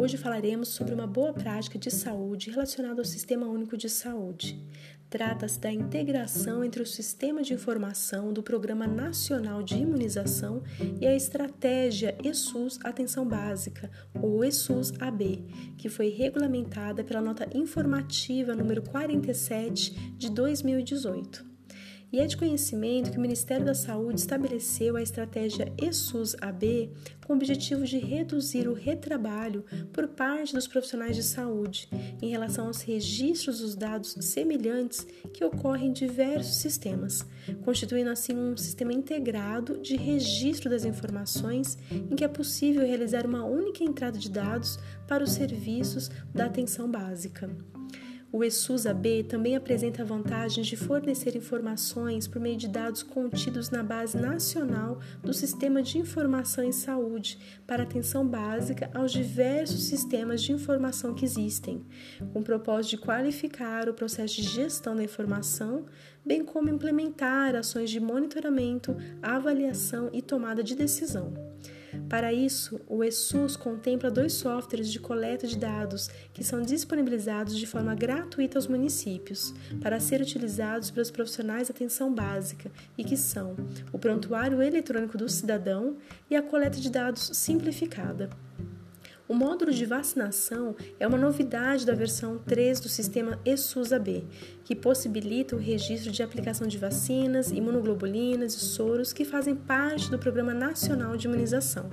Hoje falaremos sobre uma boa prática de saúde relacionada ao Sistema Único de Saúde. Trata-se da integração entre o Sistema de Informação do Programa Nacional de Imunização e a Estratégia ESUS Atenção Básica, ou ESUS-AB, que foi regulamentada pela Nota Informativa número 47 de 2018. E é de conhecimento que o Ministério da Saúde estabeleceu a estratégia ESUS-AB com o objetivo de reduzir o retrabalho por parte dos profissionais de saúde em relação aos registros dos dados semelhantes que ocorrem em diversos sistemas, constituindo assim um sistema integrado de registro das informações em que é possível realizar uma única entrada de dados para os serviços da atenção básica. O ESUS-AB também apresenta vantagens de fornecer informações por meio de dados contidos na base nacional do Sistema de Informação em Saúde para atenção básica aos diversos sistemas de informação que existem, com o propósito de qualificar o processo de gestão da informação, bem como implementar ações de monitoramento, avaliação e tomada de decisão. Para isso, o ESUS contempla dois softwares de coleta de dados que são disponibilizados de forma gratuita aos municípios para ser utilizados pelos profissionais de atenção básica e que são o Prontuário Eletrônico do Cidadão e a coleta de dados simplificada. O módulo de vacinação é uma novidade da versão 3 do sistema ESUS-AB, que possibilita o registro de aplicação de vacinas, imunoglobulinas e soros que fazem parte do Programa Nacional de Imunização.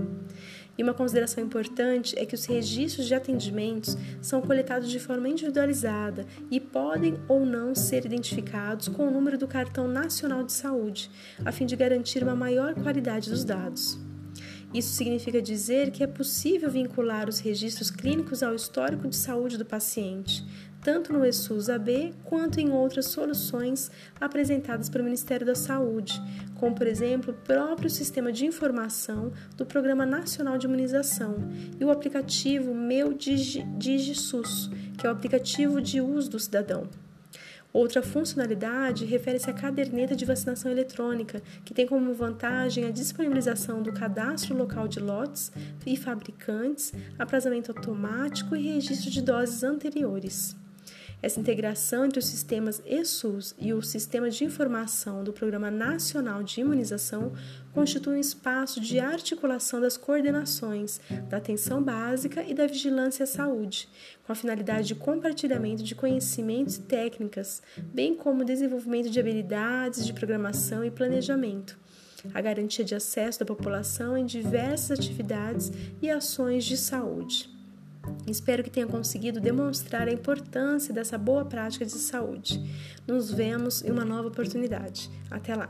E uma consideração importante é que os registros de atendimentos são coletados de forma individualizada e podem ou não ser identificados com o número do cartão nacional de saúde, a fim de garantir uma maior qualidade dos dados. Isso significa dizer que é possível vincular os registros clínicos ao histórico de saúde do paciente, tanto no ESUS-AB quanto em outras soluções apresentadas pelo Ministério da Saúde, como, por exemplo, o próprio Sistema de Informação do Programa Nacional de Imunização e o aplicativo Meu DigiSUS, que é o aplicativo de uso do cidadão. Outra funcionalidade refere-se à caderneta de vacinação eletrônica, que tem como vantagem a disponibilização do cadastro local de lotes e fabricantes, aprazamento automático e registro de doses anteriores. Essa integração entre os sistemas ESUS e o Sistema de Informação do Programa Nacional de Imunização constitui um espaço de articulação das coordenações da atenção básica e da vigilância à saúde, com a finalidade de compartilhamento de conhecimentos e técnicas, bem como desenvolvimento de habilidades de programação e planejamento a garantia de acesso da população em diversas atividades e ações de saúde. Espero que tenha conseguido demonstrar a importância dessa boa prática de saúde. Nos vemos em uma nova oportunidade. Até lá!